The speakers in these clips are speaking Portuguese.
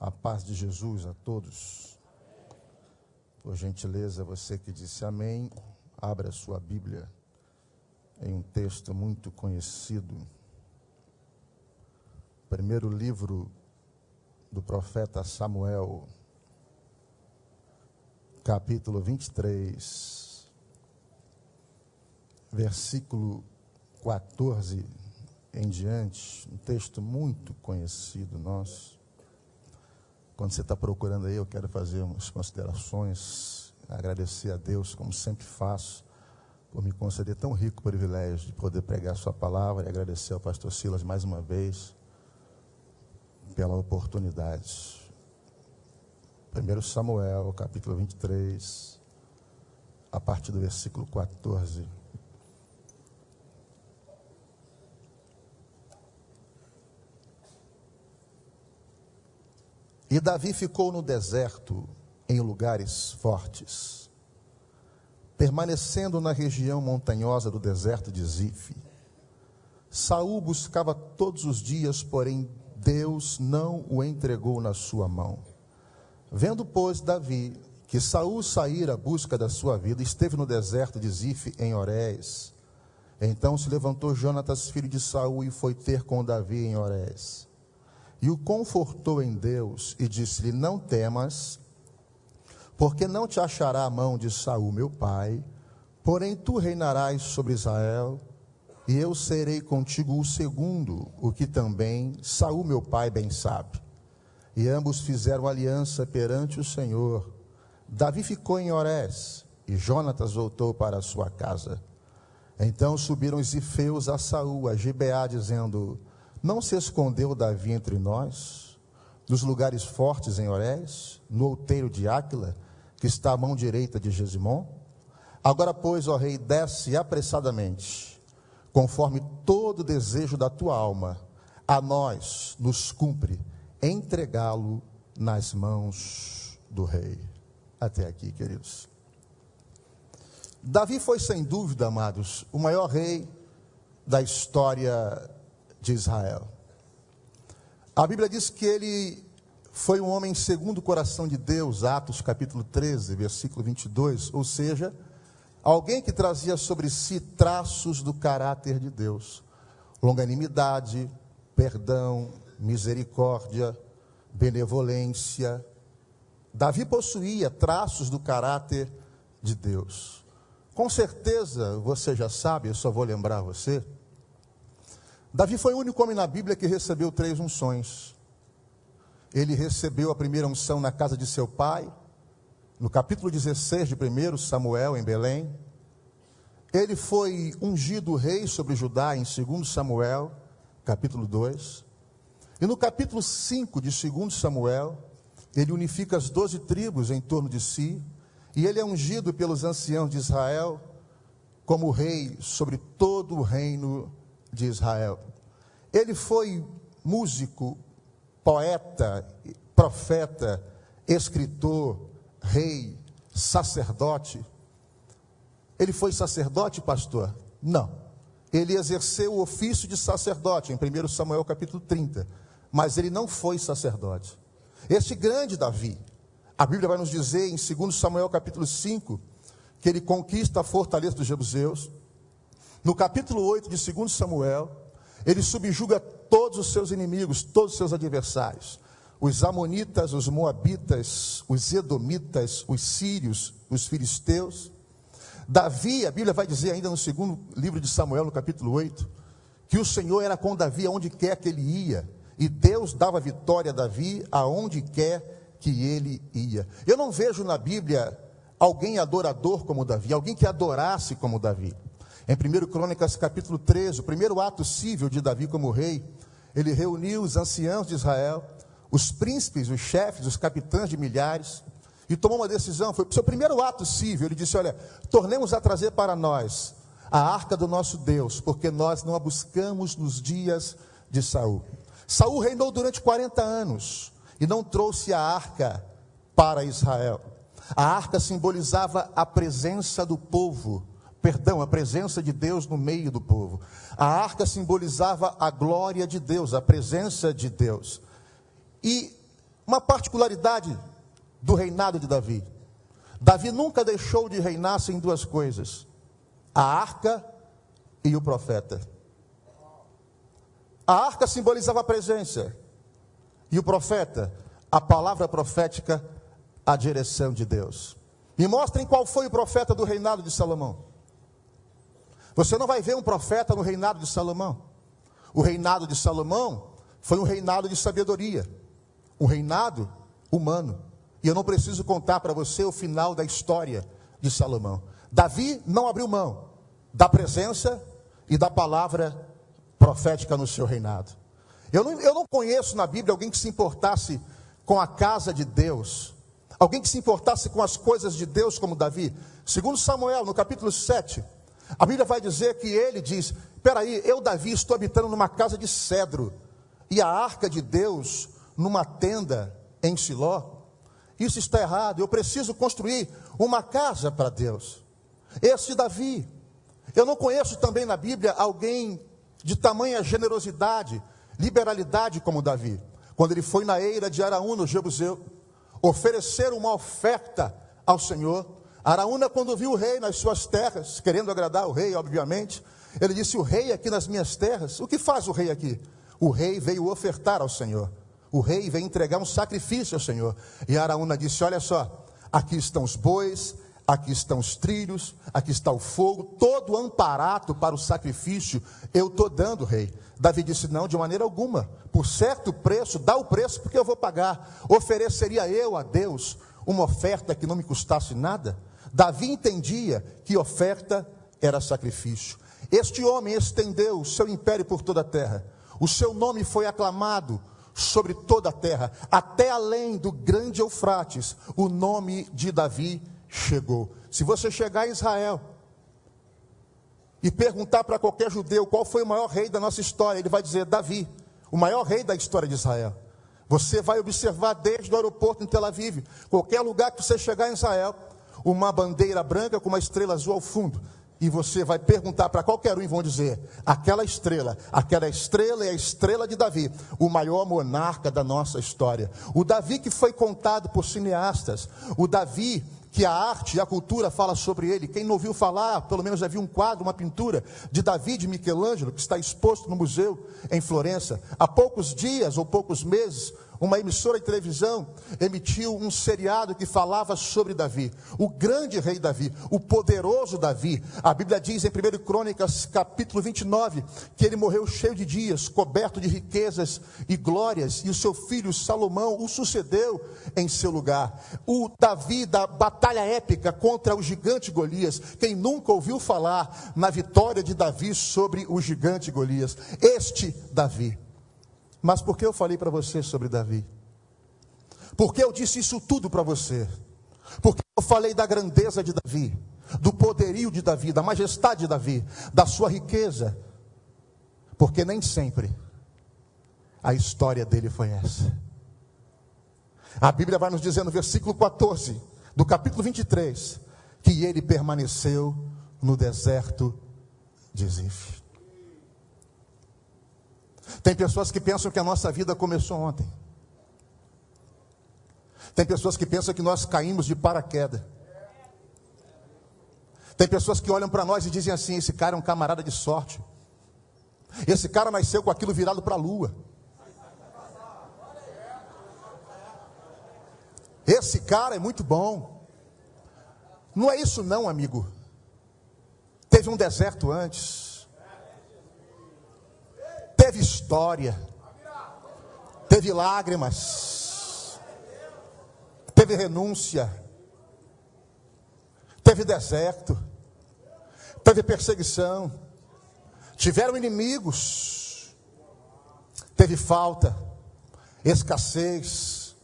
A paz de Jesus a todos. Por gentileza, você que disse amém, abra sua Bíblia em um texto muito conhecido. Primeiro livro do profeta Samuel, capítulo 23, versículo 14 em diante, um texto muito conhecido nosso. Quando você está procurando aí, eu quero fazer umas considerações, agradecer a Deus, como sempre faço, por me conceder tão rico privilégio de poder pregar Sua palavra e agradecer ao pastor Silas mais uma vez pela oportunidade. 1 Samuel, capítulo 23, a partir do versículo 14. E Davi ficou no deserto, em lugares fortes, permanecendo na região montanhosa do deserto de Zif. Saul buscava todos os dias, porém Deus não o entregou na sua mão. Vendo, pois, Davi que Saul saíra à busca da sua vida, esteve no deserto de Zif, em Orés. Então se levantou Jonatas, filho de Saul, e foi ter com Davi em Orés e o confortou em Deus e disse-lhe: Não temas, porque não te achará a mão de Saul, meu pai, porém tu reinarás sobre Israel, e eu serei contigo o segundo, o que também Saul, meu pai, bem sabe. E ambos fizeram aliança perante o Senhor. Davi ficou em Orés, e Jonatas voltou para sua casa. Então subiram os ifeus a Saul, a Gibeá, dizendo: não se escondeu Davi entre nós, nos lugares fortes em Orés, no outeiro de Áquila, que está à mão direita de Gesimon? Agora, pois, ó rei, desce apressadamente, conforme todo desejo da tua alma, a nós nos cumpre entregá-lo nas mãos do rei. Até aqui, queridos. Davi foi, sem dúvida, amados, o maior rei da história de Israel. A Bíblia diz que ele foi um homem segundo o coração de Deus, Atos capítulo 13, versículo 22, ou seja, alguém que trazia sobre si traços do caráter de Deus: longanimidade, perdão, misericórdia, benevolência. Davi possuía traços do caráter de Deus. Com certeza, você já sabe, eu só vou lembrar você, Davi foi o único homem na Bíblia que recebeu três unções. Ele recebeu a primeira unção na casa de seu pai, no capítulo 16 de 1 Samuel, em Belém. Ele foi ungido rei sobre Judá em 2 Samuel, capítulo 2. E no capítulo 5 de 2 Samuel, ele unifica as doze tribos em torno de si, e ele é ungido pelos anciãos de Israel como rei sobre todo o reino de Israel. Ele foi músico, poeta, profeta, escritor, rei, sacerdote. Ele foi sacerdote, pastor? Não. Ele exerceu o ofício de sacerdote, em 1 Samuel capítulo 30. Mas ele não foi sacerdote. Este grande Davi, a Bíblia vai nos dizer em 2 Samuel capítulo 5, que ele conquista a fortaleza dos Jebuseus. No capítulo 8 de 2 Samuel, ele subjuga todos os seus inimigos, todos os seus adversários. Os amonitas, os moabitas, os edomitas, os sírios, os filisteus. Davi, a Bíblia vai dizer ainda no segundo livro de Samuel, no capítulo 8, que o Senhor era com Davi aonde quer que ele ia, e Deus dava vitória a Davi aonde quer que ele ia. Eu não vejo na Bíblia alguém adorador como Davi, alguém que adorasse como Davi. Em 1 Crônicas capítulo 13, o primeiro ato civil de Davi como rei, ele reuniu os anciãos de Israel, os príncipes, os chefes, os capitães de milhares, e tomou uma decisão. Foi o seu primeiro ato civil. Ele disse: Olha, tornemos a trazer para nós a arca do nosso Deus, porque nós não a buscamos nos dias de Saul. Saul reinou durante 40 anos e não trouxe a arca para Israel. A arca simbolizava a presença do povo perdão, a presença de Deus no meio do povo. A arca simbolizava a glória de Deus, a presença de Deus. E uma particularidade do reinado de Davi. Davi nunca deixou de reinar sem duas coisas: a arca e o profeta. A arca simbolizava a presença, e o profeta, a palavra profética, a direção de Deus. Me mostrem qual foi o profeta do reinado de Salomão. Você não vai ver um profeta no reinado de Salomão. O reinado de Salomão foi um reinado de sabedoria, um reinado humano. E eu não preciso contar para você o final da história de Salomão. Davi não abriu mão da presença e da palavra profética no seu reinado. Eu não, eu não conheço na Bíblia alguém que se importasse com a casa de Deus, alguém que se importasse com as coisas de Deus como Davi. Segundo Samuel, no capítulo 7, a Bíblia vai dizer que ele diz: Peraí, eu, Davi, estou habitando numa casa de cedro, e a arca de Deus numa tenda em Siló. Isso está errado, eu preciso construir uma casa para Deus. Esse Davi. Eu não conheço também na Bíblia alguém de tamanha generosidade, liberalidade como Davi. Quando ele foi na eira de Araúna, no Jebuseu, oferecer uma oferta ao Senhor. Araúna, quando viu o rei nas suas terras, querendo agradar o rei, obviamente, ele disse: O rei aqui nas minhas terras, o que faz o rei aqui? O rei veio ofertar ao Senhor. O rei veio entregar um sacrifício ao Senhor. E Araúna disse: Olha só, aqui estão os bois, aqui estão os trilhos, aqui está o fogo, todo amparato para o sacrifício eu estou dando, rei. Davi disse: Não, de maneira alguma, por certo preço, dá o preço porque eu vou pagar. Ofereceria eu a Deus uma oferta que não me custasse nada? Davi entendia que oferta era sacrifício. Este homem estendeu o seu império por toda a terra, o seu nome foi aclamado sobre toda a terra, até além do grande Eufrates, o nome de Davi chegou. Se você chegar em Israel e perguntar para qualquer judeu qual foi o maior rei da nossa história, ele vai dizer Davi, o maior rei da história de Israel. Você vai observar desde o aeroporto em Tel Aviv, qualquer lugar que você chegar em Israel, uma bandeira branca com uma estrela azul ao fundo. E você vai perguntar para qualquer um e vão dizer: aquela estrela, aquela estrela é a estrela de Davi, o maior monarca da nossa história. O Davi que foi contado por cineastas, o Davi que a arte e a cultura fala sobre ele. Quem não ouviu falar, pelo menos já viu um quadro, uma pintura de Davi de Michelangelo, que está exposto no museu em Florença. Há poucos dias ou poucos meses, uma emissora de televisão emitiu um seriado que falava sobre Davi, o grande rei Davi, o poderoso Davi. A Bíblia diz em 1 Crônicas, capítulo 29, que ele morreu cheio de dias, coberto de riquezas e glórias, e o seu filho Salomão o sucedeu em seu lugar. O Davi da batalha épica contra o gigante Golias. Quem nunca ouviu falar na vitória de Davi sobre o gigante Golias? Este Davi. Mas por que eu falei para você sobre Davi? Porque eu disse isso tudo para você? Porque eu falei da grandeza de Davi, do poderio de Davi, da majestade de Davi, da sua riqueza. Porque nem sempre a história dele foi essa. A Bíblia vai nos dizer no versículo 14 do capítulo 23 que ele permaneceu no deserto de Zif. Tem pessoas que pensam que a nossa vida começou ontem. Tem pessoas que pensam que nós caímos de paraquedas. Tem pessoas que olham para nós e dizem assim: esse cara é um camarada de sorte. Esse cara nasceu com aquilo virado para a lua. Esse cara é muito bom. Não é isso, não, amigo. Teve um deserto antes teve história, teve lágrimas, teve renúncia, teve deserto, teve perseguição, tiveram inimigos, teve falta, escassez,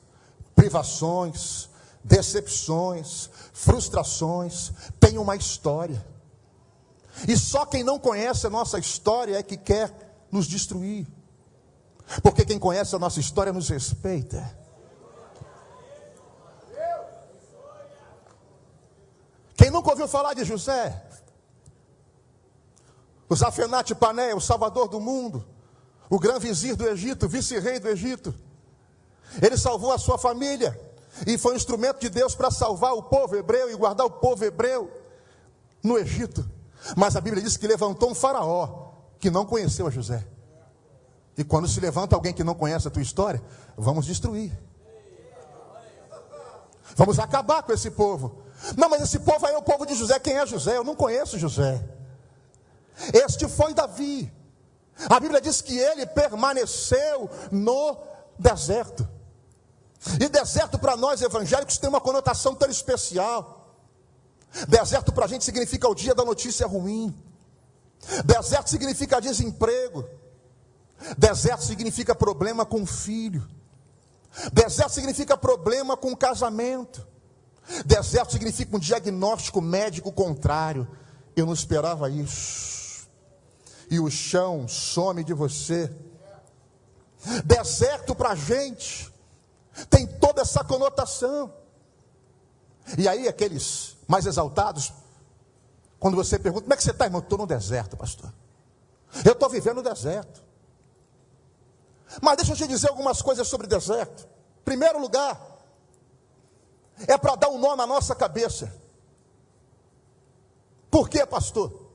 privações, decepções, frustrações, tem uma história. E só quem não conhece a nossa história é que quer nos destruir. Porque quem conhece a nossa história nos respeita. Quem nunca ouviu falar de José? O Zafenate Pané, o salvador do mundo, o grão vizir do Egito, vice-rei do Egito. Ele salvou a sua família e foi um instrumento de Deus para salvar o povo hebreu e guardar o povo hebreu no Egito. Mas a Bíblia diz que levantou um faraó que não conheceu a José. E quando se levanta alguém que não conhece a tua história, vamos destruir. Vamos acabar com esse povo. Não, mas esse povo aí é o povo de José. Quem é José? Eu não conheço José. Este foi Davi. A Bíblia diz que ele permaneceu no deserto. E deserto para nós evangélicos tem uma conotação tão especial. Deserto para a gente significa o dia da notícia ruim. Deserto significa desemprego. Deserto significa problema com filho. Deserto significa problema com casamento. Deserto significa um diagnóstico médico contrário. Eu não esperava isso. E o chão some de você. Deserto para a gente tem toda essa conotação. E aí, aqueles mais exaltados, quando você pergunta, como é que você está, irmão? Estou no deserto, pastor. Eu estou vivendo no deserto. Mas deixa eu te dizer algumas coisas sobre deserto. Primeiro lugar, é para dar um nó na nossa cabeça. Por quê, pastor?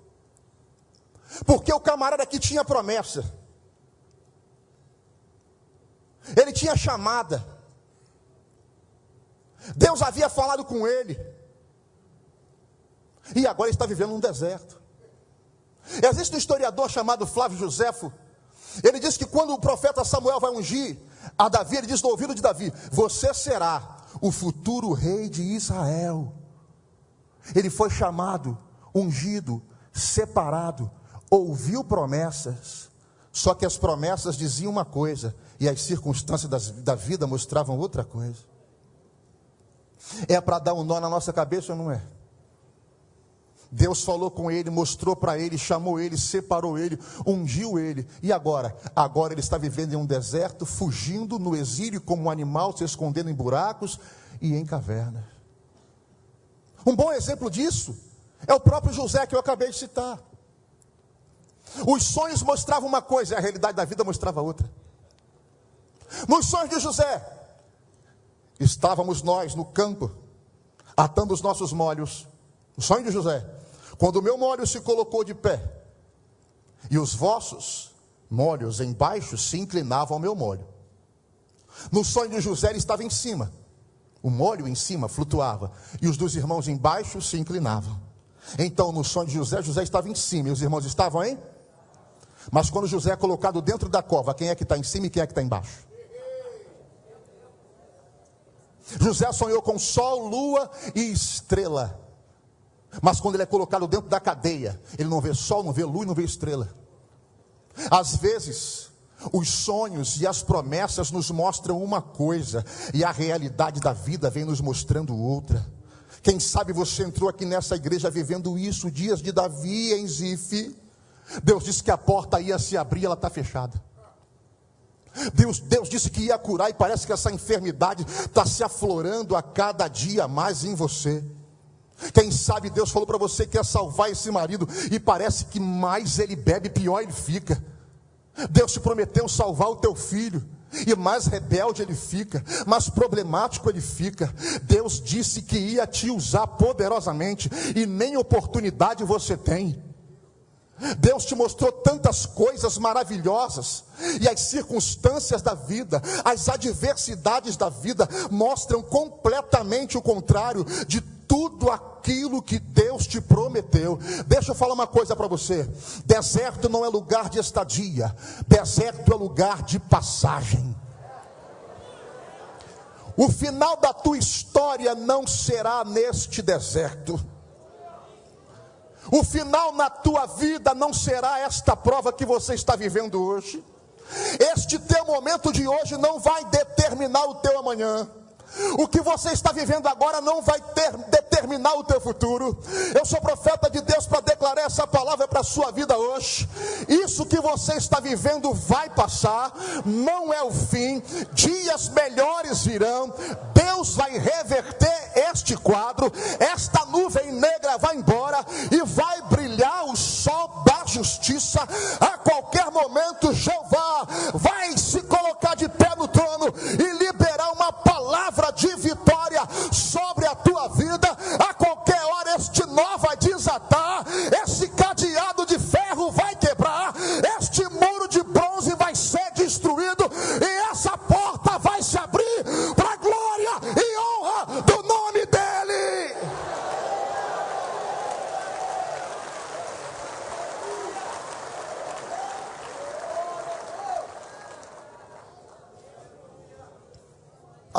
Porque o camarada aqui tinha promessa. Ele tinha chamada. Deus havia falado com ele. E agora está vivendo um deserto. Existe um historiador chamado Flávio Josefo. Ele diz que quando o profeta Samuel vai ungir a Davi, ele diz no ouvido de Davi: Você será o futuro rei de Israel. Ele foi chamado, ungido, separado, ouviu promessas, só que as promessas diziam uma coisa e as circunstâncias das, da vida mostravam outra coisa. É para dar um nó na nossa cabeça ou não é? Deus falou com ele, mostrou para ele, chamou ele, separou ele, ungiu ele. E agora? Agora ele está vivendo em um deserto, fugindo no exílio como um animal, se escondendo em buracos e em cavernas. Um bom exemplo disso é o próprio José que eu acabei de citar. Os sonhos mostravam uma coisa, e a realidade da vida mostrava outra. Nos sonhos de José, estávamos nós no campo, atando os nossos molhos. O sonho de José, quando o meu molho se colocou de pé, e os vossos molhos embaixo se inclinavam ao meu molho. No sonho de José, ele estava em cima, o molho em cima flutuava, e os dos irmãos embaixo se inclinavam. Então, no sonho de José, José estava em cima, e os irmãos estavam em? Mas quando José é colocado dentro da cova, quem é que está em cima e quem é que está embaixo? José sonhou com sol, lua e estrela. Mas quando ele é colocado dentro da cadeia, ele não vê sol, não vê lua e não vê estrela. Às vezes, os sonhos e as promessas nos mostram uma coisa, e a realidade da vida vem nos mostrando outra. Quem sabe você entrou aqui nessa igreja vivendo isso, dias de Davi em Zif. Deus disse que a porta ia se abrir, ela está fechada. Deus, Deus disse que ia curar, e parece que essa enfermidade está se aflorando a cada dia mais em você. Quem sabe Deus falou para você que ia salvar esse marido e parece que mais ele bebe, pior ele fica. Deus te prometeu salvar o teu filho. E mais rebelde ele fica, mais problemático ele fica. Deus disse que ia te usar poderosamente, e nem oportunidade você tem. Deus te mostrou tantas coisas maravilhosas, e as circunstâncias da vida, as adversidades da vida, mostram completamente o contrário de tudo aquilo que Deus te prometeu. Deixa eu falar uma coisa para você: deserto não é lugar de estadia, deserto é lugar de passagem. O final da tua história não será neste deserto. O final na tua vida não será esta prova que você está vivendo hoje. Este teu momento de hoje não vai determinar o teu amanhã. O que você está vivendo agora não vai ter, determinar o teu futuro. Eu sou profeta de Deus para declarar essa palavra para a sua vida hoje. Isso que você está vivendo vai passar, não é o fim. Dias melhores virão. Deus vai reverter este quadro. Esta nuvem negra vai embora e vai brilhar o sol da justiça. A qualquer momento, Jeová vai se colocar de pé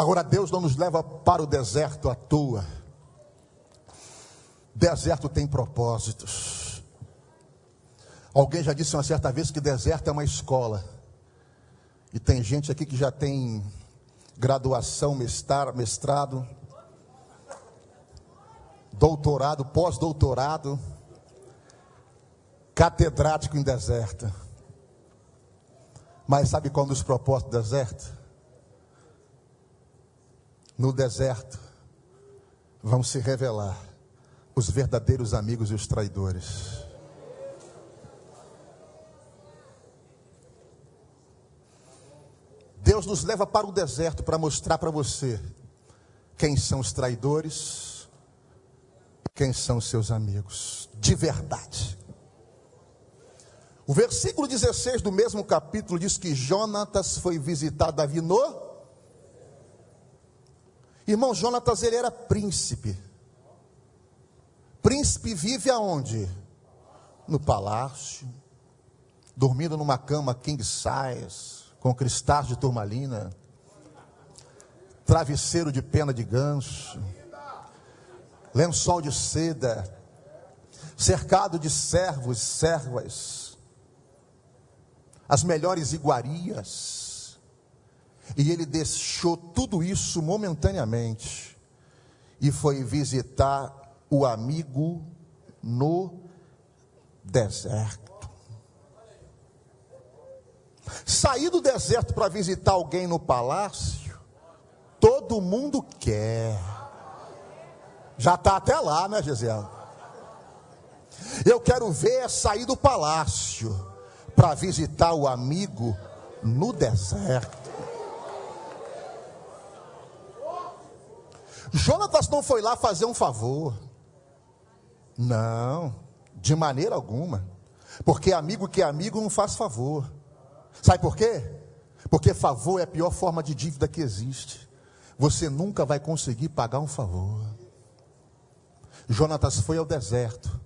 Agora, Deus não nos leva para o deserto à toa. Deserto tem propósitos. Alguém já disse uma certa vez que deserto é uma escola. E tem gente aqui que já tem graduação, mestrado, doutorado, pós-doutorado, catedrático em deserto. Mas sabe qual é um dos propósitos do deserto? No deserto vão se revelar os verdadeiros amigos e os traidores. Deus nos leva para o deserto para mostrar para você quem são os traidores, quem são os seus amigos, de verdade. O versículo 16 do mesmo capítulo diz que Jonatas foi visitar Davi no. Irmão, Jonatas ele era príncipe. Príncipe vive aonde? No palácio, dormindo numa cama king size, com cristais de turmalina, travesseiro de pena de ganso, lençol de seda, cercado de servos e servas, as melhores iguarias, e ele deixou tudo isso momentaneamente e foi visitar o amigo no deserto. Sair do deserto para visitar alguém no palácio, todo mundo quer. Já está até lá, né, Gisele? Eu quero ver sair do palácio para visitar o amigo no deserto. Jonatas não foi lá fazer um favor. Não, de maneira alguma. Porque amigo que é amigo não faz favor. Sabe por quê? Porque favor é a pior forma de dívida que existe. Você nunca vai conseguir pagar um favor. Jonatas foi ao deserto.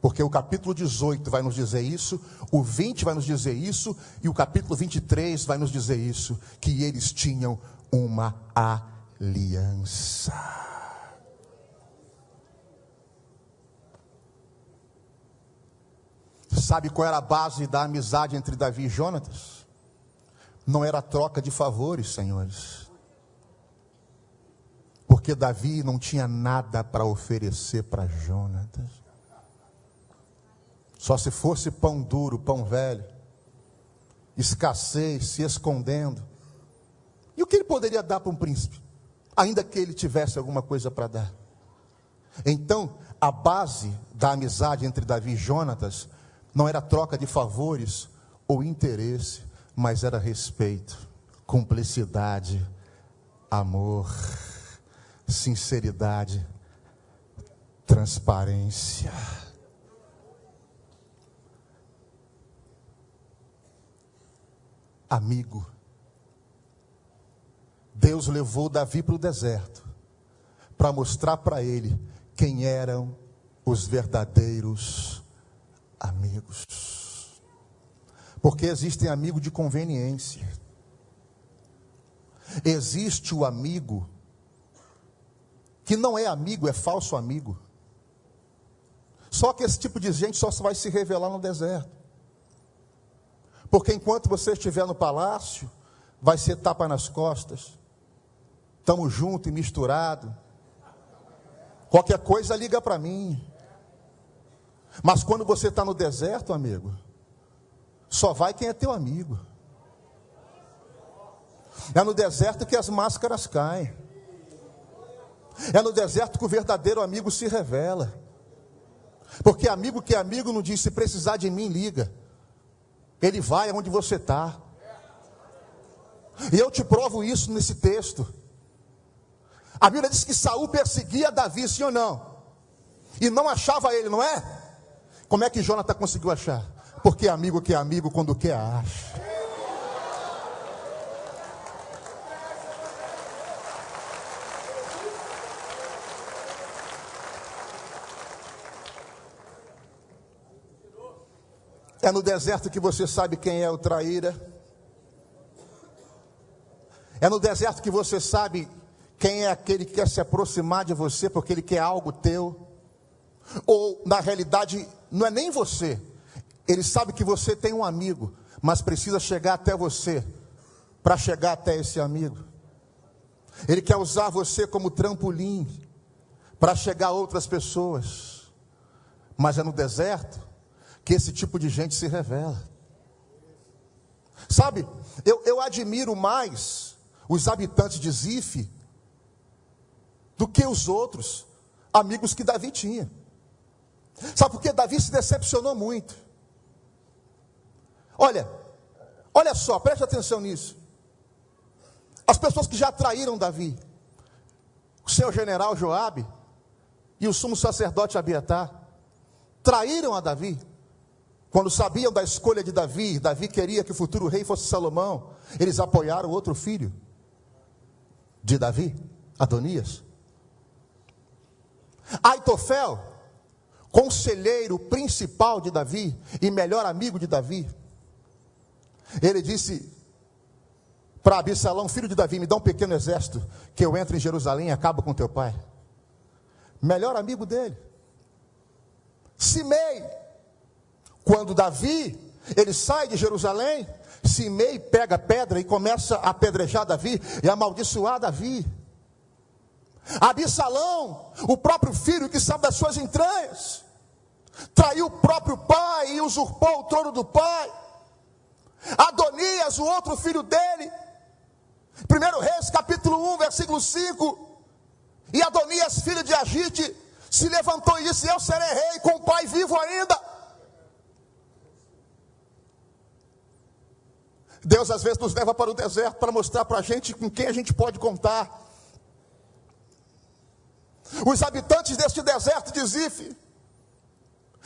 Porque o capítulo 18 vai nos dizer isso, o 20 vai nos dizer isso, e o capítulo 23 vai nos dizer isso: que eles tinham uma aliança. Sabe qual era a base da amizade entre Davi e Jonatas? Não era troca de favores, senhores. Porque Davi não tinha nada para oferecer para Jonatas. Só se fosse pão duro, pão velho, escassez, se escondendo. E o que ele poderia dar para um príncipe? Ainda que ele tivesse alguma coisa para dar. Então, a base da amizade entre Davi e Jonatas não era troca de favores ou interesse, mas era respeito, cumplicidade, amor, sinceridade, transparência. Amigo. Deus levou Davi para o deserto para mostrar para ele quem eram os verdadeiros amigos. Porque existem amigos de conveniência. Existe o amigo que não é amigo, é falso amigo. Só que esse tipo de gente só vai se revelar no deserto. Porque enquanto você estiver no palácio, vai ser tapa nas costas. Estamos juntos e misturado. Qualquer coisa liga para mim. Mas quando você está no deserto, amigo, só vai quem é teu amigo. É no deserto que as máscaras caem. É no deserto que o verdadeiro amigo se revela. Porque amigo que é amigo não diz: se precisar de mim, liga. Ele vai aonde você está. E eu te provo isso nesse texto. A Bíblia diz que Saul perseguia Davi, sim ou não? E não achava ele, não é? Como é que Jonathan conseguiu achar? Porque amigo que é amigo, quando quer, acha. É no deserto que você sabe quem é o traíra. É no deserto que você sabe quem é aquele que quer se aproximar de você porque ele quer algo teu. Ou, na realidade, não é nem você. Ele sabe que você tem um amigo, mas precisa chegar até você para chegar até esse amigo. Ele quer usar você como trampolim para chegar a outras pessoas. Mas é no deserto que esse tipo de gente se revela. Sabe, eu, eu admiro mais os habitantes de Zif do que os outros amigos que Davi tinha. Sabe por que Davi se decepcionou muito? Olha, olha só, preste atenção nisso. As pessoas que já traíram Davi, o seu general Joabe e o sumo sacerdote Abiatar, traíram a Davi. Quando sabiam da escolha de Davi, Davi queria que o futuro rei fosse Salomão. Eles apoiaram outro filho de Davi, Adonias. Aitofel, conselheiro principal de Davi e melhor amigo de Davi, ele disse para Absalão, filho de Davi, me dá um pequeno exército, que eu entre em Jerusalém e acabo com teu pai. Melhor amigo dele. Simei, quando Davi, ele sai de Jerusalém, Simei pega pedra e começa a apedrejar Davi e amaldiçoar Davi. Absalão, o próprio filho que sabe das suas entranhas, traiu o próprio pai e usurpou o trono do pai. Adonias, o outro filho dele, 1 Reis capítulo 1, versículo 5. E Adonias, filho de Agite, se levantou e disse: Eu serei rei com o pai vivo ainda. Deus às vezes nos leva para o deserto para mostrar para a gente com quem a gente pode contar. Os habitantes deste deserto de Zif,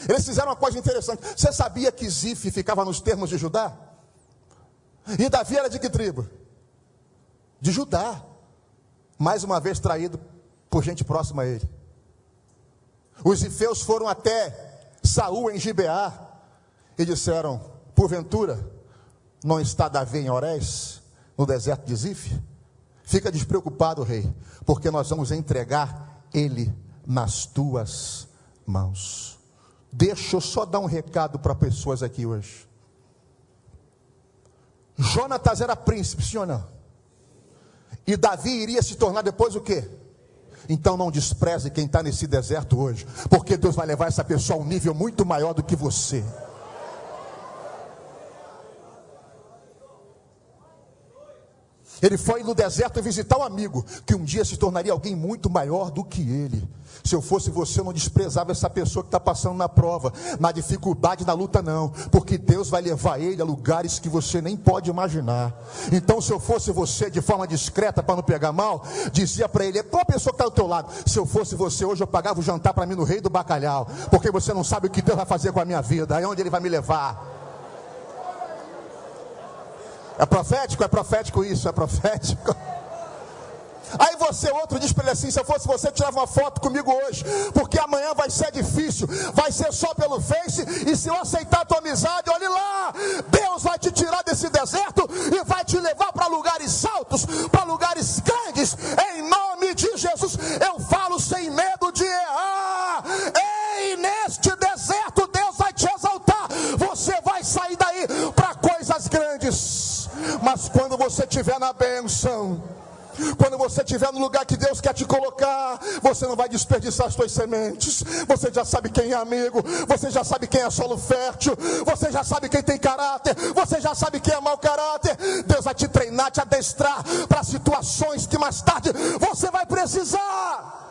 eles fizeram uma coisa interessante. Você sabia que Zif ficava nos termos de Judá? E Davi era de que tribo? De Judá. Mais uma vez traído por gente próxima a ele. Os ifeus foram até Saul em Gibeá e disseram: Porventura, não está Davi em Orés, no deserto de Zif? Fica despreocupado, rei, porque nós vamos entregar ele nas tuas mãos. Deixa eu só dar um recado para pessoas aqui hoje. Jonatas era príncipe, sim ou não? E Davi iria se tornar depois o quê? Então não despreze quem está nesse deserto hoje, porque Deus vai levar essa pessoa a um nível muito maior do que você. Ele foi no deserto visitar um amigo que um dia se tornaria alguém muito maior do que ele. Se eu fosse você, eu não desprezava essa pessoa que está passando na prova, na dificuldade, na luta, não, porque Deus vai levar ele a lugares que você nem pode imaginar. Então, se eu fosse você, de forma discreta, para não pegar mal, dizia para ele: qual a pessoa que está do teu lado? Se eu fosse você, hoje eu pagava o jantar para mim no Rei do Bacalhau, porque você não sabe o que Deus vai fazer com a minha vida, aí onde Ele vai me levar. É profético? É profético isso, é profético. Aí você, outro, diz para ele assim: se eu fosse você, tirava uma foto comigo hoje, porque amanhã vai ser difícil, vai ser só pelo Face, e se eu aceitar a tua amizade, olhe lá, Deus vai te tirar desse deserto e vai te levar para lugares altos, para lugares grandes, em nome de Jesus. Eu falo sem medo de errar. Ei, neste deserto, Deus vai te exaltar, você vai sair daí para coisas grandes. Mas quando você estiver na bênção, quando você estiver no lugar que Deus quer te colocar, você não vai desperdiçar as suas sementes. Você já sabe quem é amigo, você já sabe quem é solo fértil, você já sabe quem tem caráter, você já sabe quem é mau caráter. Deus vai te treinar, te adestrar para situações que mais tarde você vai precisar.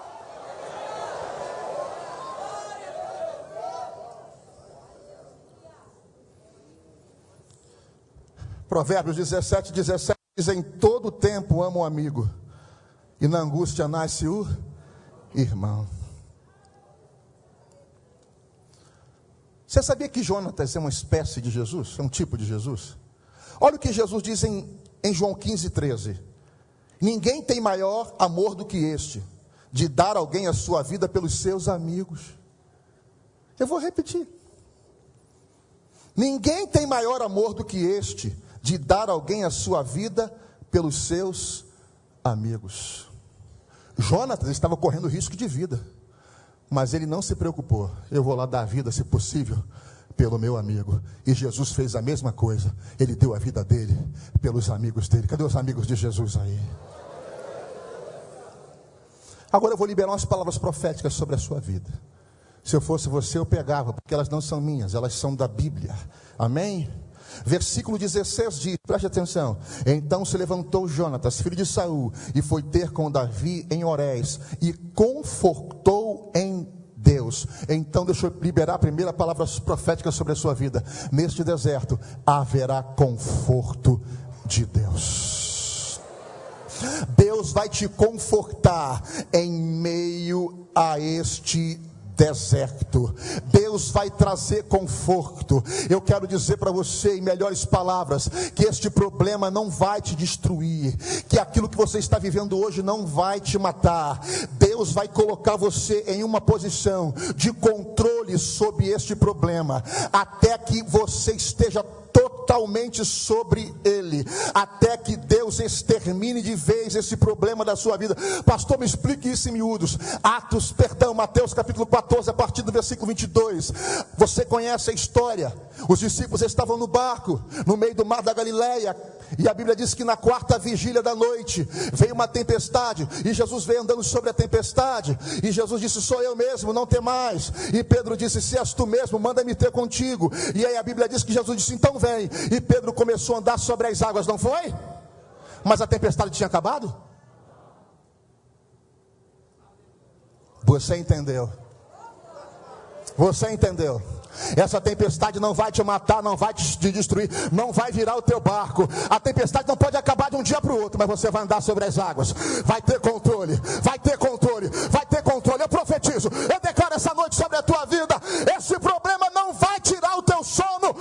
Provérbios 17, 17 diz: Em todo tempo amo o um amigo, e na angústia nasce o irmão. Você sabia que Jonatas é uma espécie de Jesus? É um tipo de Jesus? Olha o que Jesus diz em, em João 15, 13: Ninguém tem maior amor do que este, de dar alguém a sua vida pelos seus amigos. Eu vou repetir. Ninguém tem maior amor do que este, de dar alguém a sua vida pelos seus amigos. Jonatas estava correndo risco de vida, mas ele não se preocupou. Eu vou lá dar a vida, se possível, pelo meu amigo. E Jesus fez a mesma coisa. Ele deu a vida dele pelos amigos dele. Cadê os amigos de Jesus aí? Agora eu vou liberar umas palavras proféticas sobre a sua vida. Se eu fosse você, eu pegava, porque elas não são minhas, elas são da Bíblia. Amém? Versículo 16 diz, preste atenção. Então se levantou Jonatas, filho de Saul, e foi ter com Davi em Orés, e confortou em Deus. Então, deixa eu liberar a primeira palavra profética sobre a sua vida. Neste deserto haverá conforto de Deus. Deus vai te confortar em meio a este deserto. Deus vai trazer conforto. Eu quero dizer para você, em melhores palavras, que este problema não vai te destruir, que aquilo que você está vivendo hoje não vai te matar. Deus vai colocar você em uma posição de controle sobre este problema, até que você esteja sobre ele, até que Deus extermine de vez esse problema da sua vida. Pastor, me explique isso em miúdos. Atos, perdão, Mateus capítulo 14, a partir do versículo 22. Você conhece a história. Os discípulos estavam no barco, no meio do mar da Galileia, e a Bíblia diz que na quarta vigília da noite veio uma tempestade, e Jesus veio andando sobre a tempestade, e Jesus disse: Sou eu mesmo, não tem mais. E Pedro disse: Se és tu mesmo, manda-me ter contigo. E aí a Bíblia diz que Jesus disse: Então vem. E Pedro começou a andar sobre as águas, não foi? Mas a tempestade tinha acabado? Você entendeu? Você entendeu? Essa tempestade não vai te matar, não vai te destruir, não vai virar o teu barco. A tempestade não pode acabar de um dia para o outro, mas você vai andar sobre as águas. Vai ter controle, vai ter controle, vai ter controle. Eu profetizo, eu declaro essa noite sobre a tua vida. Esse problema não vai tirar o teu sono,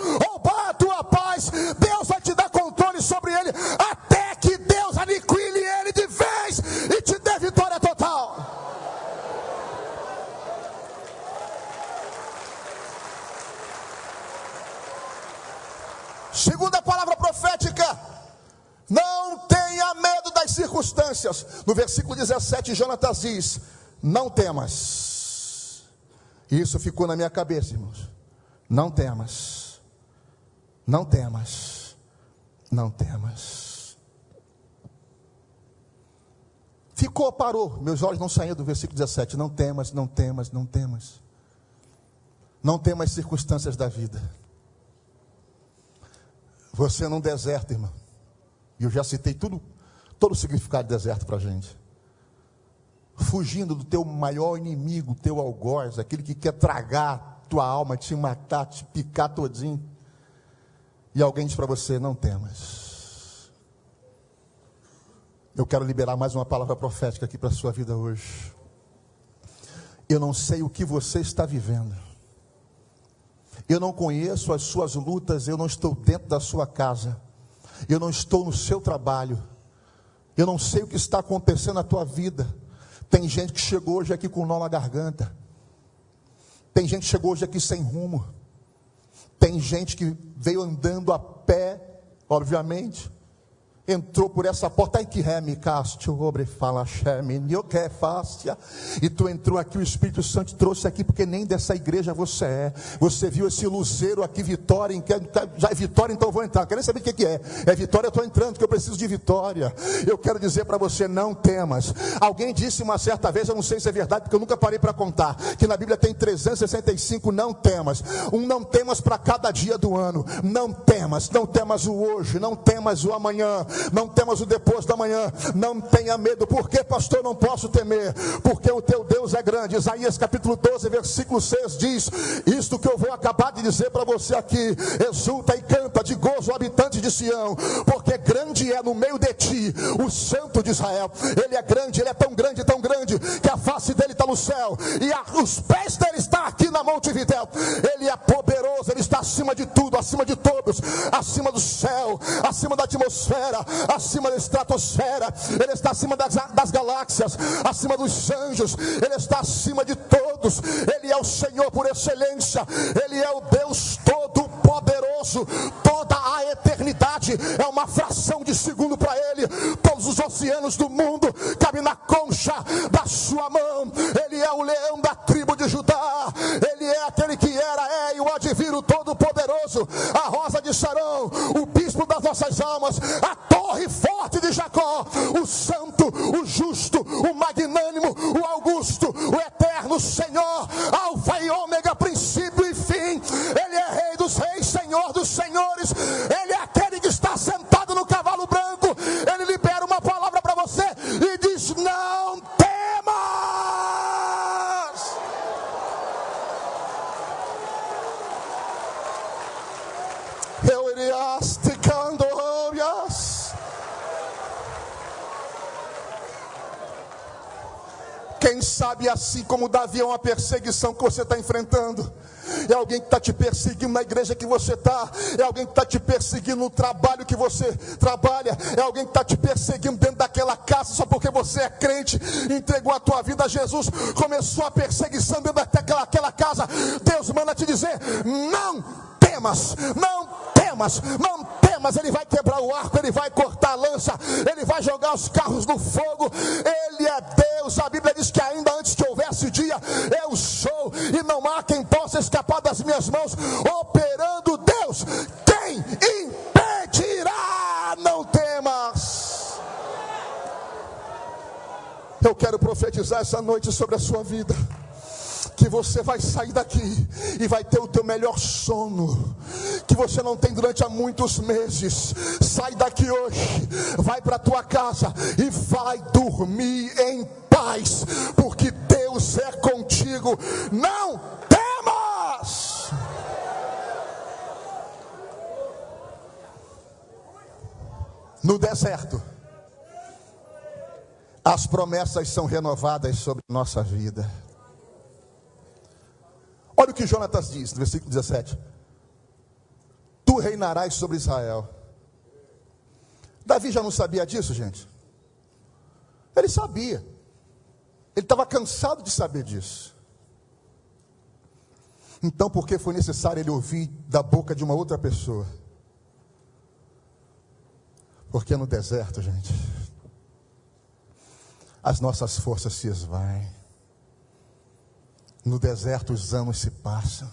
17, Jonatas diz: Não temas. Isso ficou na minha cabeça, irmãos. Não temas. Não temas. Não temas. Ficou, parou. Meus olhos não saíram do versículo 17. Não temas, não temas, não temas. Não temas circunstâncias da vida. Você não deserta, irmão. E eu já citei tudo, todo o significado de deserto para a gente. Fugindo do teu maior inimigo, teu algoz, aquele que quer tragar tua alma, te matar, te picar todinho. E alguém diz para você: não temas. Eu quero liberar mais uma palavra profética aqui para a sua vida hoje. Eu não sei o que você está vivendo. Eu não conheço as suas lutas, eu não estou dentro da sua casa, eu não estou no seu trabalho, eu não sei o que está acontecendo na tua vida. Tem gente que chegou hoje aqui com nó na garganta, tem gente que chegou hoje aqui sem rumo, tem gente que veio andando a pé, obviamente, entrou por essa porta aí que fácia e tu entrou aqui o Espírito Santo trouxe aqui porque nem dessa igreja você é. Você viu esse luzeiro aqui vitória em que já é vitória então vou entrar. Quer nem saber o que é? É vitória eu estou entrando que eu preciso de vitória. Eu quero dizer para você não temas. Alguém disse uma certa vez eu não sei se é verdade porque eu nunca parei para contar que na Bíblia tem 365 não temas. Um não temas para cada dia do ano. Não temas não temas o hoje não temas o amanhã não temas o depois da manhã, não tenha medo, porque pastor não posso temer, porque o teu Deus é grande. Isaías capítulo 12, versículo 6 diz: Isto que eu vou acabar de dizer para você aqui, exulta e canta de gozo, habitante de Sião, porque grande é no meio de ti o santo de Israel. Ele é grande, ele é tão grande, tão grande, que a face dele está no céu, e a, os pés dele estão aqui na Monte Vitel. Ele é poderoso, ele está acima de tudo, acima de todos, acima do céu, acima da atmosfera, acima da estratosfera, Ele está acima das, das galáxias, acima dos anjos, Ele está acima de todos, Ele é o Senhor por excelência, Ele é o Deus Toda a eternidade é uma fração de segundo para Ele. Todos os oceanos do mundo cabem na concha da sua mão. Ele é o leão da tribo de Judá. Ele é aquele que era, é e o adviro todo-poderoso. A rosa de Sarão, o bispo das nossas almas, a torre forte de Jacó, o santo, o justo, o magnânimo, o augusto, o eterno Senhor, Alfa e Ômega, princípio e fim. Ele é Rei dos Reis, Senhor dos Senhores. Ele é aquele que está sentado no cavalo branco. Ele libera uma palavra para você e diz: Não temas. Eu iria esticando Quem sabe assim como Davi é uma perseguição que você está enfrentando. É alguém que está te perseguindo na igreja que você está. É alguém que está te perseguindo no trabalho que você trabalha. É alguém que está te perseguindo dentro daquela casa só porque você é crente. Entregou a tua vida a Jesus. Começou a perseguição dentro daquela aquela casa. Deus manda te dizer: não temas, não temas, não temas. Ele vai quebrar o arco, ele vai cortar a lança, ele vai jogar os carros no fogo. Ele é Deus. A Bíblia diz que ainda antes que houvesse dia, eu sou, e não há quem possa escapar das minhas mãos. Operando Deus, quem impedirá? Não temas. Eu quero profetizar essa noite sobre a sua vida que você vai sair daqui e vai ter o teu melhor sono, que você não tem durante há muitos meses. Sai daqui hoje, vai para tua casa e vai dormir em paz, porque Deus é contigo. Não temas. No deserto, as promessas são renovadas sobre nossa vida. Olha o que Jonatas diz no versículo 17: Tu reinarás sobre Israel. Davi já não sabia disso, gente? Ele sabia. Ele estava cansado de saber disso. Então, por que foi necessário ele ouvir da boca de uma outra pessoa? Porque no deserto, gente, as nossas forças se esvaem. No deserto os anos se passam,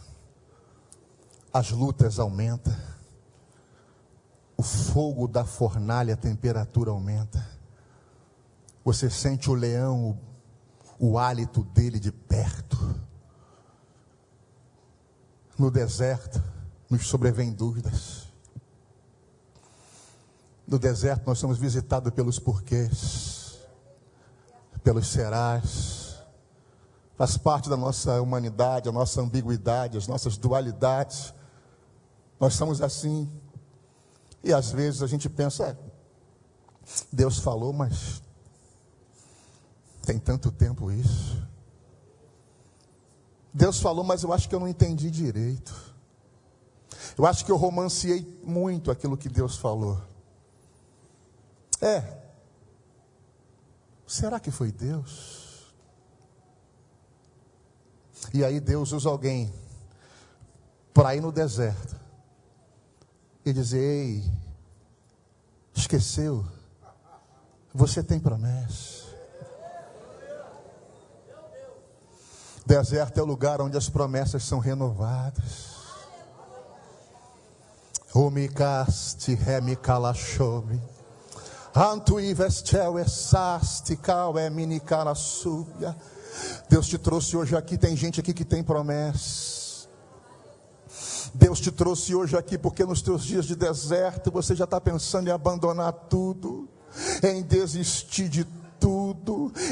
as lutas aumentam, o fogo da fornalha, a temperatura aumenta. Você sente o leão, o, o hálito dele de perto. No deserto nos sobrevêm dúvidas. No deserto nós somos visitados pelos porquês, pelos serás faz parte da nossa humanidade, a nossa ambiguidade, as nossas dualidades. Nós somos assim. E às vezes a gente pensa, é, Deus falou, mas tem tanto tempo isso. Deus falou, mas eu acho que eu não entendi direito. Eu acho que eu romanciei muito aquilo que Deus falou. É. Será que foi Deus? E aí Deus usa alguém para ir no deserto e dizer: Ei, esqueceu? Você tem promessa. Deserto é o lugar onde as promessas são renovadas. Umicaste remicalachome. Antu investel esaste cal é. Deus te trouxe hoje aqui, tem gente aqui que tem promessas. Deus te trouxe hoje aqui porque nos teus dias de deserto você já está pensando em abandonar tudo, em desistir de tudo,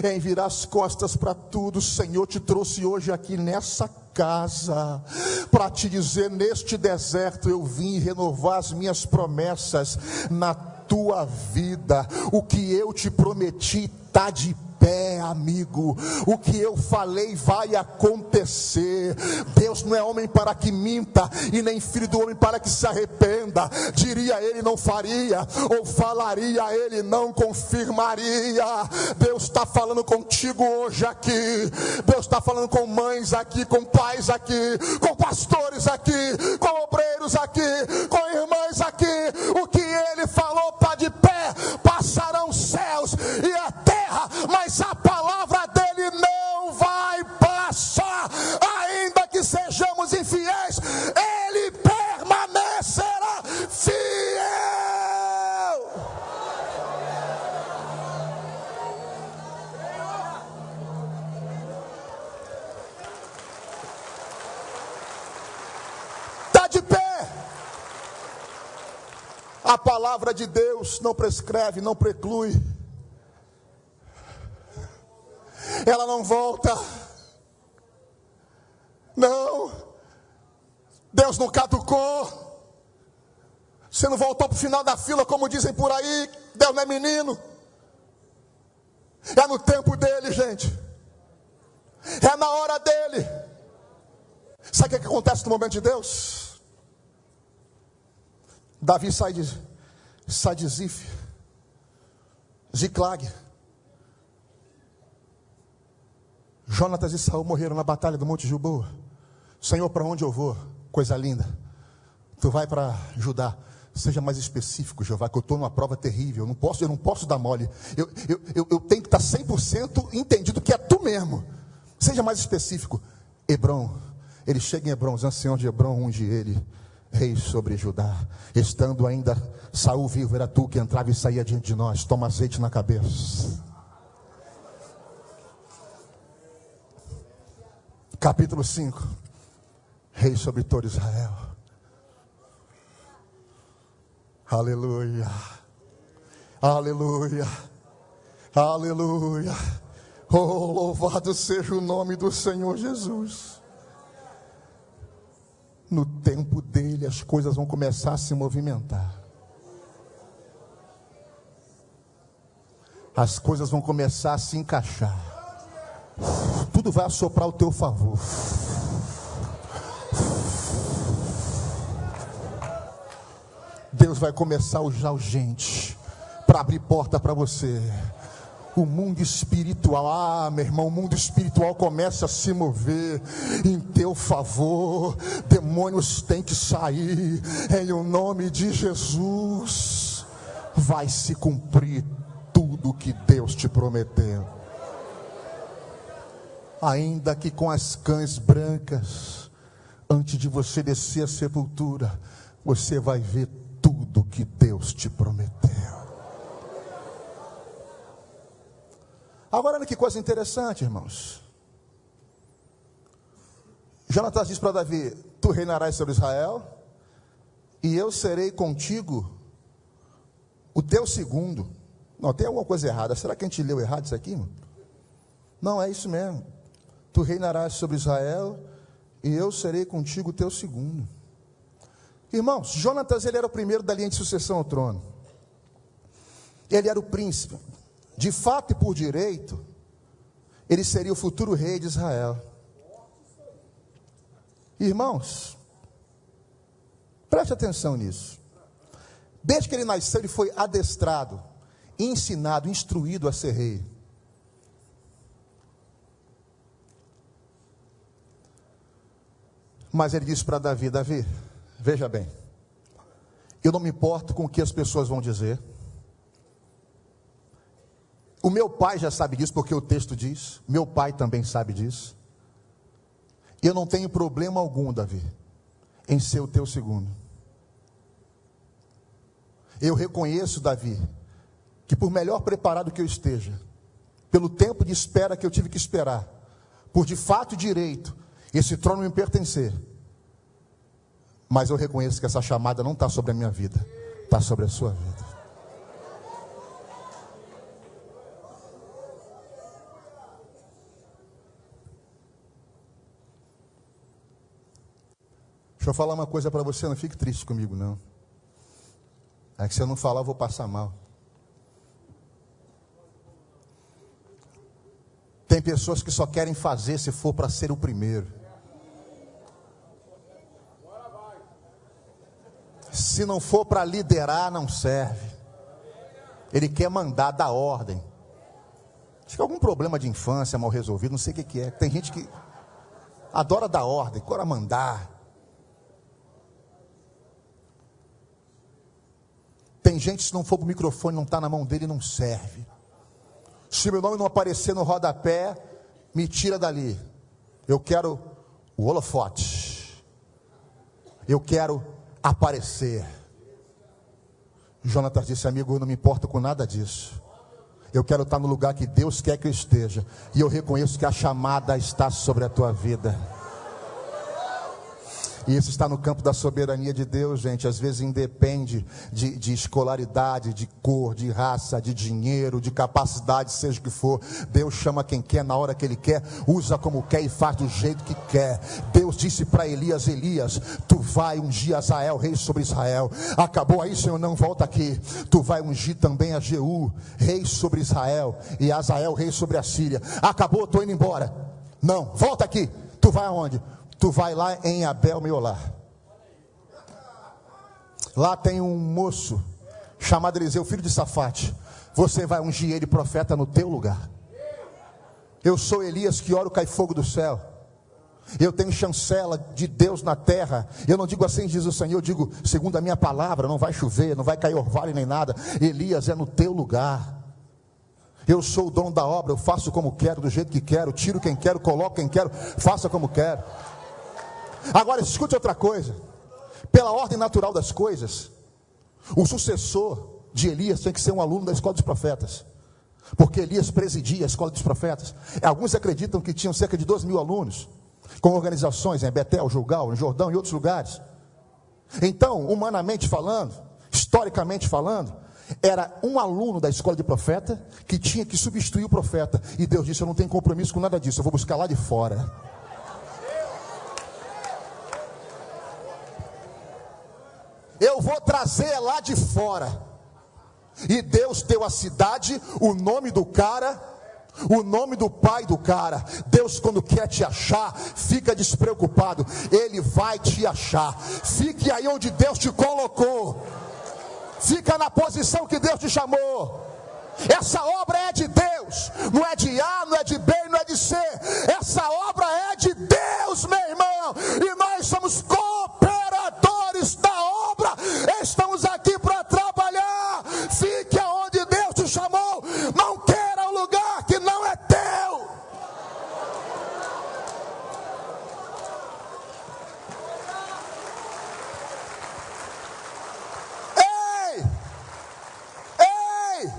em virar as costas para tudo. O Senhor te trouxe hoje aqui nessa casa para te dizer: neste deserto eu vim renovar as minhas promessas na tua vida. O que eu te prometi está de pé, amigo. O que eu falei vai acontecer. Deus não é homem para que minta, e nem filho do homem para que se arrependa. Diria ele, não faria, ou falaria ele, não confirmaria. Deus está falando contigo hoje aqui. Deus está falando com mães aqui, com pais aqui, com pastores aqui, com obreiros aqui, com irmãs aqui. O que ele falou está de pé, passarão céus e a terra, mas a palavra dele não vai passar, ainda que sejamos infiéis, ele permanecerá fiel. Está de pé. A palavra de Deus não prescreve, não preclui. Ela não volta. Não. Deus não caducou. Você não voltou para o final da fila, como dizem por aí. Deus não é menino. É no tempo dele, gente. É na hora dele. Sabe o que acontece no momento de Deus? Davi sai de, sai de Zif, Ziclag. Jonatas e Saul morreram na batalha do Monte Gilboa. Senhor, para onde eu vou? Coisa linda. Tu vai para Judá. Seja mais específico, Jeová, que eu estou numa prova terrível. Eu não posso, eu não posso dar mole. Eu, eu, eu, eu tenho que estar 100% entendido que é tu mesmo. Seja mais específico. Hebron. Ele chega em Hebron, os anciãos de Hebron unge ele rei sobre Judá. Estando ainda Saul vivo, era tu que entrava e saía diante de nós. Toma azeite na cabeça. Capítulo 5. Rei sobre todo Israel. Aleluia. Aleluia. Aleluia. Oh, louvado seja o nome do Senhor Jesus. No tempo dele as coisas vão começar a se movimentar. As coisas vão começar a se encaixar. Tudo vai assoprar ao teu favor. Deus vai começar a usar gente para abrir porta para você. O mundo espiritual, ah, meu irmão, o mundo espiritual começa a se mover em teu favor. Demônios têm que sair em o nome de Jesus. Vai se cumprir tudo que Deus te prometeu. Ainda que com as cães brancas, antes de você descer a sepultura, você vai ver tudo que Deus te prometeu. Agora, olha que coisa interessante, irmãos. Jonatas diz para Davi: Tu reinarás sobre Israel, e eu serei contigo o teu segundo. Não, tem alguma coisa errada. Será que a gente leu errado isso aqui, irmão? Não, é isso mesmo. Tu reinarás sobre Israel, e eu serei contigo teu segundo. Irmãos, Jonatas ele era o primeiro da linha de sucessão ao trono. Ele era o príncipe. De fato e por direito, ele seria o futuro rei de Israel. Irmãos, preste atenção nisso. Desde que ele nasceu, ele foi adestrado, ensinado, instruído a ser rei. Mas ele disse para Davi: Davi, veja bem, eu não me importo com o que as pessoas vão dizer. O meu pai já sabe disso, porque o texto diz. Meu pai também sabe disso. Eu não tenho problema algum, Davi, em ser o teu segundo. Eu reconheço, Davi, que por melhor preparado que eu esteja, pelo tempo de espera que eu tive que esperar, por de fato direito, esse trono me pertencer. Mas eu reconheço que essa chamada não está sobre a minha vida, está sobre a sua vida. Deixa eu falar uma coisa para você, não fique triste comigo, não. É que se eu não falar, eu vou passar mal. Tem pessoas que só querem fazer se for para ser o primeiro. Se não for para liderar, não serve. Ele quer mandar, dar ordem. Acho que é algum problema de infância mal resolvido, não sei o que, que é. Tem gente que adora dar ordem, adora mandar. Tem gente, se não for para o microfone, não está na mão dele, não serve. Se meu nome não aparecer no rodapé, me tira dali. Eu quero o holofote. Eu quero aparecer. Jonatas disse, amigo, eu não me importo com nada disso. Eu quero estar no lugar que Deus quer que eu esteja. E eu reconheço que a chamada está sobre a tua vida. E isso está no campo da soberania de Deus, gente. Às vezes independe de, de escolaridade, de cor, de raça, de dinheiro, de capacidade, seja o que for. Deus chama quem quer, na hora que Ele quer, usa como quer e faz do jeito que quer. Deus disse para Elias: Elias, tu vai ungir Azael, rei sobre Israel. Acabou aí, Senhor, não volta aqui. Tu vai ungir também a Jeú, rei sobre Israel, e Azael, rei sobre a Síria. Acabou, estou indo embora. Não, volta aqui. Tu vai aonde? Tu vai lá em Abel Meolá. Lá tem um moço chamado Eliseu, filho de Safate. Você vai ungir ele profeta no teu lugar. Eu sou Elias que oro cai fogo do céu. Eu tenho chancela de Deus na terra. Eu não digo assim, diz o Senhor, eu digo, segundo a minha palavra, não vai chover, não vai cair orvalho nem nada. Elias é no teu lugar. Eu sou o dono da obra, eu faço como quero, do jeito que quero, tiro quem quero, coloco quem quero, faça como quero. Agora escute outra coisa. Pela ordem natural das coisas, o sucessor de Elias tem que ser um aluno da escola dos profetas. Porque Elias presidia a escola dos profetas. Alguns acreditam que tinham cerca de 12 mil alunos, com organizações em Betel, Julgal, em Jordão e outros lugares. Então, humanamente falando, historicamente falando, era um aluno da escola de profeta que tinha que substituir o profeta. E Deus disse: Eu não tenho compromisso com nada disso, eu vou buscar lá de fora. Eu vou trazer lá de fora. E Deus deu a cidade, o nome do cara, o nome do pai do cara. Deus, quando quer te achar, fica despreocupado, Ele vai te achar. Fique aí onde Deus te colocou, fica na posição que Deus te chamou. Essa obra é de Deus, não é de A, não é de B, não é de C. Essa obra é de Deus, meu irmão, e nós somos obra. Estamos aqui para trabalhar. Fique aonde Deus te chamou. Não queira um lugar que não é teu. Ei! Ei!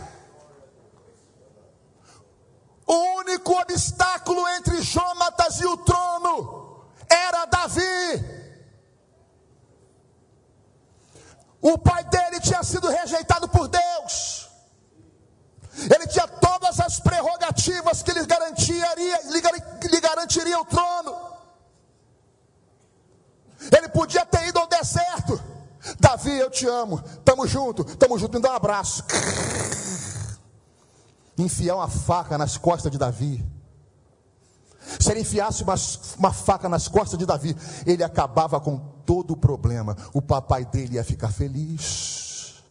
O único obstáculo entre Jonatas e o trono era Davi. O pai dele tinha sido rejeitado por Deus. Ele tinha todas as prerrogativas que lhe garantiria, lhe, garantiria o trono. Ele podia ter ido ao deserto. Davi, eu te amo. Tamo junto, tamo junto. Me dá um abraço. Enfiar uma faca nas costas de Davi. Se ele enfiasse uma, uma faca nas costas de Davi, ele acabava com todo o problema. O papai dele ia ficar feliz.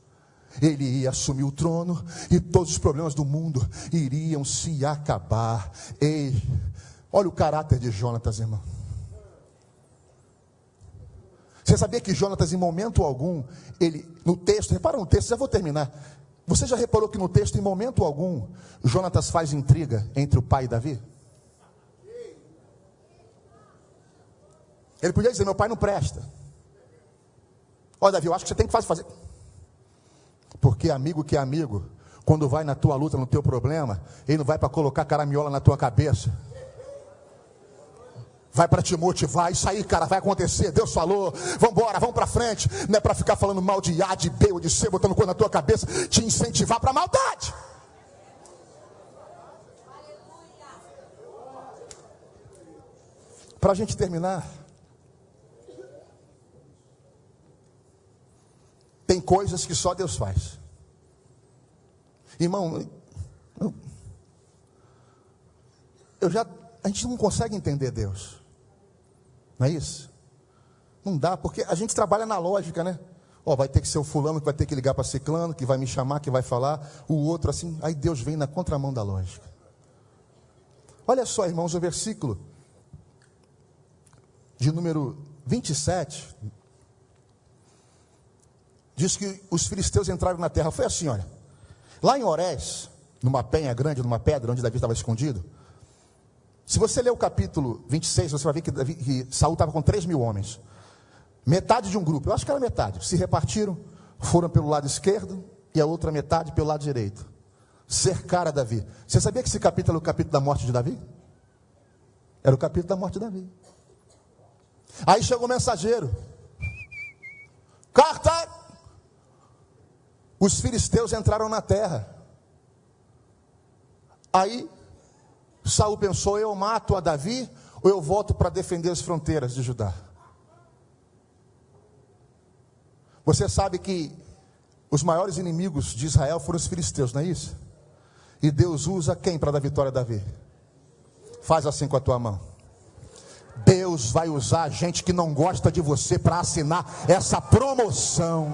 Ele ia assumir o trono e todos os problemas do mundo iriam se acabar. Ei, olha o caráter de Jonatas, irmão. Você sabia que Jonatas, em momento algum, ele, no texto, repara no texto, já vou terminar. Você já reparou que no texto, em momento algum, Jonatas faz intriga entre o pai e Davi? Ele podia dizer: Meu pai não presta. Olha, Davi, eu acho que você tem que fazer. Porque amigo que é amigo, quando vai na tua luta, no teu problema, ele não vai para colocar caramiola na tua cabeça. Vai para te motivar, isso aí, cara, vai acontecer. Deus falou, vamos embora, vamos para frente. Não é para ficar falando mal de A, de B ou de C, botando coisa na tua cabeça, te incentivar para maldade. Para a gente terminar, coisas que só Deus faz. Irmão, eu, eu já, a gente não consegue entender Deus. Não é isso? Não dá, porque a gente trabalha na lógica, né? Ó, vai ter que ser o fulano que vai ter que ligar para ciclano, que vai me chamar, que vai falar, o outro assim. Aí Deus vem na contramão da lógica. Olha só, irmãos, o versículo de número 27 diz que os filisteus entraram na terra. Foi assim, olha. Lá em Orés, numa penha grande, numa pedra onde Davi estava escondido. Se você ler o capítulo 26, você vai ver que, Davi, que Saul estava com 3 mil homens. Metade de um grupo, eu acho que era metade, se repartiram, foram pelo lado esquerdo e a outra metade pelo lado direito. Cercaram Davi. Você sabia que esse capítulo é o capítulo da morte de Davi? Era o capítulo da morte de Davi. Aí chegou o mensageiro. Carta! Os filisteus entraram na terra. Aí Saul pensou: eu mato a Davi ou eu volto para defender as fronteiras de Judá? Você sabe que os maiores inimigos de Israel foram os filisteus, não é isso? E Deus usa quem para dar vitória a Davi? Faz assim com a tua mão. Deus vai usar gente que não gosta de você para assinar essa promoção.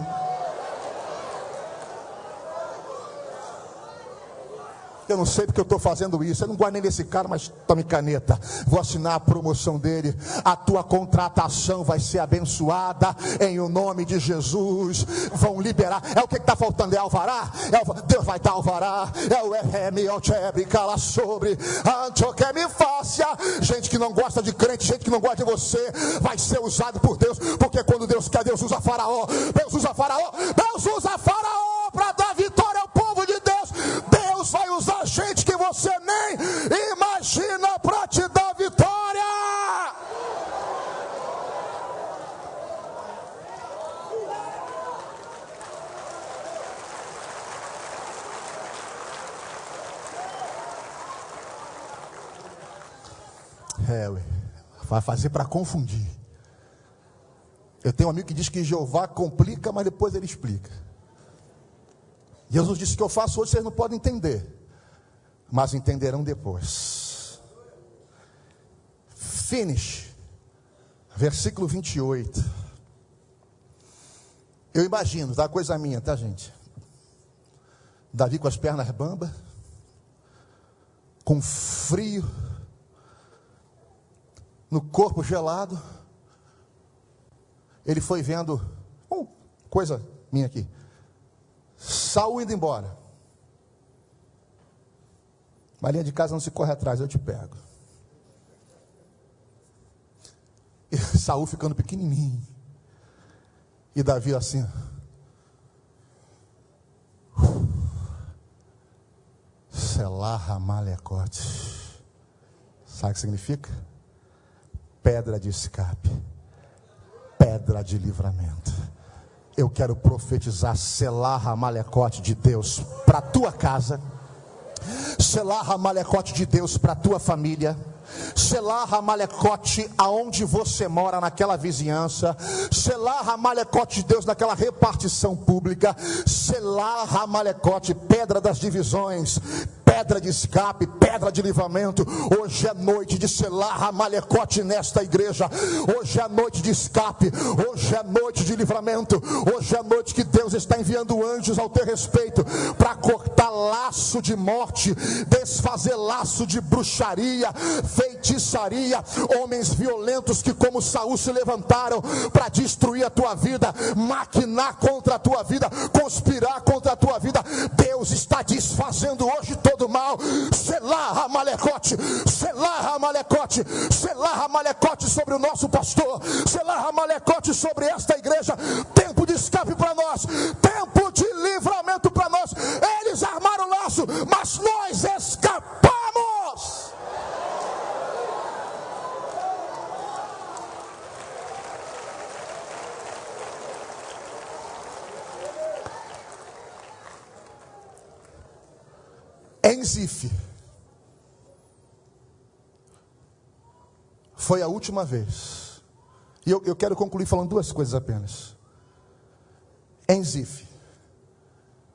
Eu não sei porque eu estou fazendo isso. Eu não gosto nem desse cara, mas tome caneta. Vou assinar a promoção dele. A tua contratação vai ser abençoada em o nome de Jesus. Vão liberar. É o que está faltando? É alvará? É. Deus vai dar alvará. É o RM, Alchebre, cala sobre. Antioqueme fácia. Gente que não gosta de crente, gente que não gosta de você, vai ser usado por Deus. Porque quando Deus quer, Deus usa Faraó. Deus usa Faraó. Deus usa Faraó para dar vitória Deus vai usar gente que você nem imagina para te dar vitória. É, vai fazer para confundir. Eu tenho um amigo que diz que Jeová complica, mas depois ele explica. Jesus disse: O que eu faço hoje vocês não podem entender, mas entenderão depois. Finish, versículo 28. Eu imagino, tá? Coisa minha, tá, gente? Davi com as pernas bambas, com frio, no corpo gelado. Ele foi vendo, oh, coisa minha aqui. Saul indo embora. Marinha de casa não se corre atrás, eu te pego. E Saul ficando pequenininho. E Davi assim. Selah Malecote. Sabe o que significa? Pedra de escape. Pedra de livramento eu quero profetizar, selar a malecote de Deus para tua casa, selar a malecote de Deus para tua família, selar a malecote aonde você mora, naquela vizinhança, selar a malecote de Deus naquela repartição pública, selar a malecote, pedra das divisões, pedra de escape, pedra de livramento. Hoje é noite de selar a malecote nesta igreja. Hoje é noite de escape. Hoje é noite de livramento. Hoje é noite que Deus está enviando anjos ao teu respeito para cortar laço de morte, desfazer laço de bruxaria, feitiçaria, homens violentos que, como Saul, se levantaram para destruir a tua vida, maquinar contra a tua vida, conspirar contra a tua vida. Deus está desfazendo hoje todo do mal, selar a malecote, selar a malecote, selar a malecote sobre o nosso pastor, selar a malecote sobre esta igreja, tempo de escape para nós, tempo de livramento para nós. Eles armaram o laço, mas nós escapamos. Zif. Foi a última vez. E eu, eu quero concluir falando duas coisas apenas. Em Zif,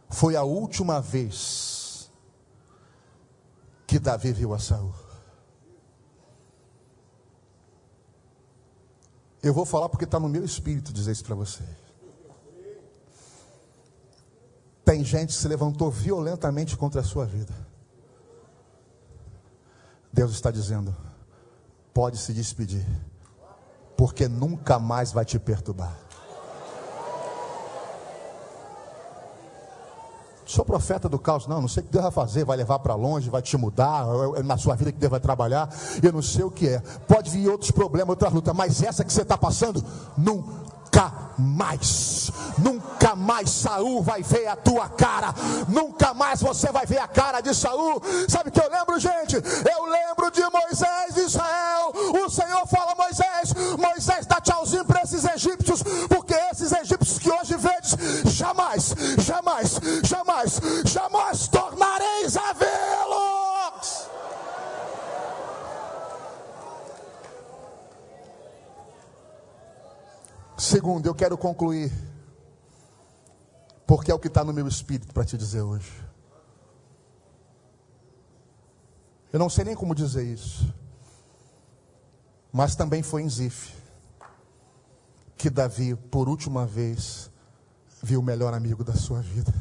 foi a última vez que Davi viu a Saul. Eu vou falar porque está no meu espírito dizer isso para você. Tem gente que se levantou violentamente contra a sua vida. Deus está dizendo: pode se despedir, porque nunca mais vai te perturbar. Sou profeta do caos, não, não sei o que Deus vai fazer, vai levar para longe, vai te mudar, é na sua vida que Deus vai trabalhar, eu não sei o que é. Pode vir outros problemas, outras lutas, mas essa que você está passando, nunca mais. Nunca mais Saul vai ver a tua cara. Nunca mais você vai ver a cara de Saul. Sabe o que eu lembro, gente? Eu lembro de Moisés de Israel. O Senhor fala Moisés: Moisés dá tchauzinho para esses egípcios, porque esses egípcios que hoje vedes, jamais, jamais, jamais, jamais tornareis a vê-los. Segundo, eu quero concluir, porque é o que está no meu espírito para te dizer hoje. Eu não sei nem como dizer isso, mas também foi em Zif que Davi, por última vez, viu o melhor amigo da sua vida.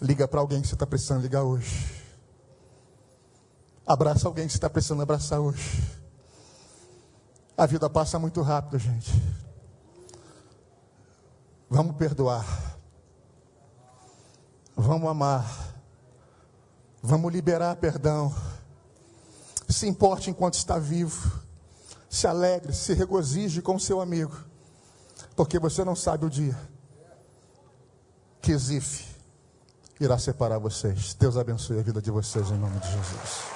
Liga para alguém que você está precisando ligar hoje. Abraça alguém que você está precisando abraçar hoje. A vida passa muito rápido, gente. Vamos perdoar. Vamos amar. Vamos liberar perdão. Se importe enquanto está vivo. Se alegre, se regozije com seu amigo. Porque você não sabe o dia que Zif irá separar vocês. Deus abençoe a vida de vocês em nome de Jesus.